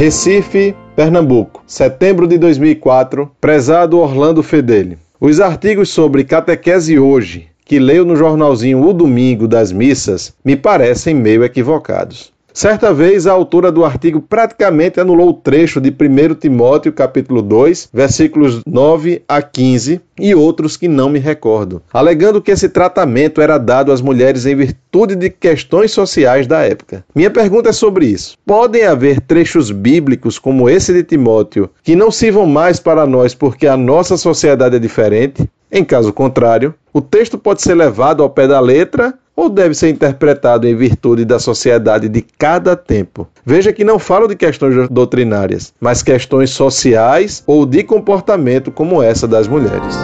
Recife, Pernambuco, setembro de 2004, prezado Orlando Fedeli. Os artigos sobre catequese hoje, que leio no jornalzinho O Domingo das Missas, me parecem meio equivocados. Certa vez, a autora do artigo praticamente anulou o trecho de 1 Timóteo, capítulo 2, versículos 9 a 15, e outros que não me recordo, alegando que esse tratamento era dado às mulheres em virtude de questões sociais da época. Minha pergunta é sobre isso. Podem haver trechos bíblicos como esse de Timóteo que não sirvam mais para nós porque a nossa sociedade é diferente? Em caso contrário, o texto pode ser levado ao pé da letra ou deve ser interpretado em virtude da sociedade de cada tempo. Veja que não falo de questões doutrinárias, mas questões sociais ou de comportamento como essa das mulheres.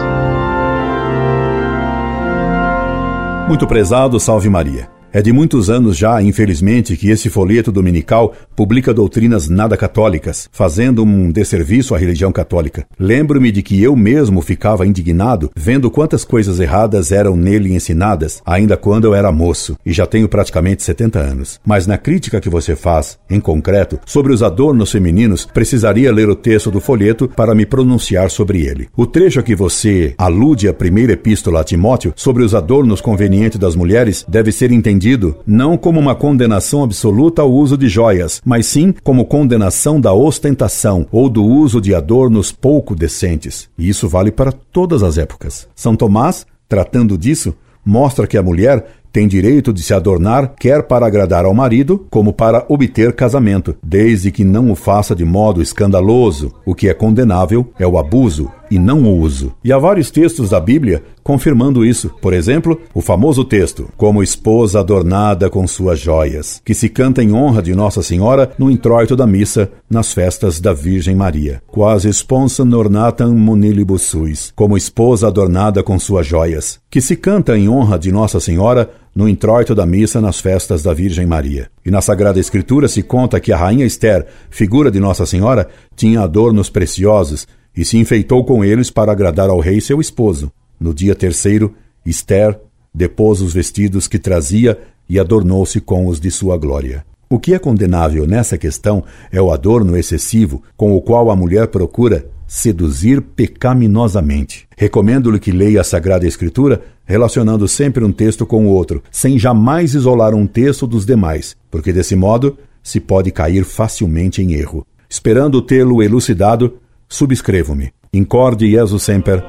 Muito prezado, salve Maria. É de muitos anos já, infelizmente, que esse folheto dominical publica doutrinas nada católicas, fazendo um desserviço à religião católica. Lembro-me de que eu mesmo ficava indignado vendo quantas coisas erradas eram nele ensinadas, ainda quando eu era moço, e já tenho praticamente 70 anos. Mas na crítica que você faz, em concreto, sobre os adornos femininos, precisaria ler o texto do folheto para me pronunciar sobre ele. O trecho a que você alude à primeira epístola a Timóteo sobre os adornos convenientes das mulheres deve ser entendido não como uma condenação absoluta ao uso de joias, mas sim como condenação da ostentação ou do uso de adornos pouco decentes. E isso vale para todas as épocas. São Tomás, tratando disso, mostra que a mulher tem direito de se adornar quer para agradar ao marido, como para obter casamento, desde que não o faça de modo escandaloso. O que é condenável é o abuso e não o uso. E há vários textos da Bíblia confirmando isso. Por exemplo, o famoso texto: Como esposa adornada com suas joias, que se canta em honra de Nossa Senhora no introito da missa nas festas da Virgem Maria. Quase sponsam ornatam monilibus suis, como esposa adornada com suas joias, que se canta em honra de Nossa Senhora no introito da missa nas festas da Virgem Maria. E na Sagrada Escritura se conta que a rainha Esther, figura de Nossa Senhora, tinha adornos preciosos e se enfeitou com eles para agradar ao rei seu esposo. No dia terceiro, Esther depôs os vestidos que trazia e adornou-se com os de sua glória. O que é condenável nessa questão é o adorno excessivo com o qual a mulher procura seduzir pecaminosamente. Recomendo-lhe que leia a Sagrada Escritura relacionando sempre um texto com o outro, sem jamais isolar um texto dos demais, porque desse modo se pode cair facilmente em erro. Esperando tê-lo elucidado, subscrevo-me. Incorde Jesus Semper,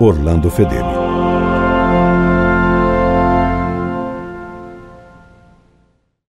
Orlando Fedeli.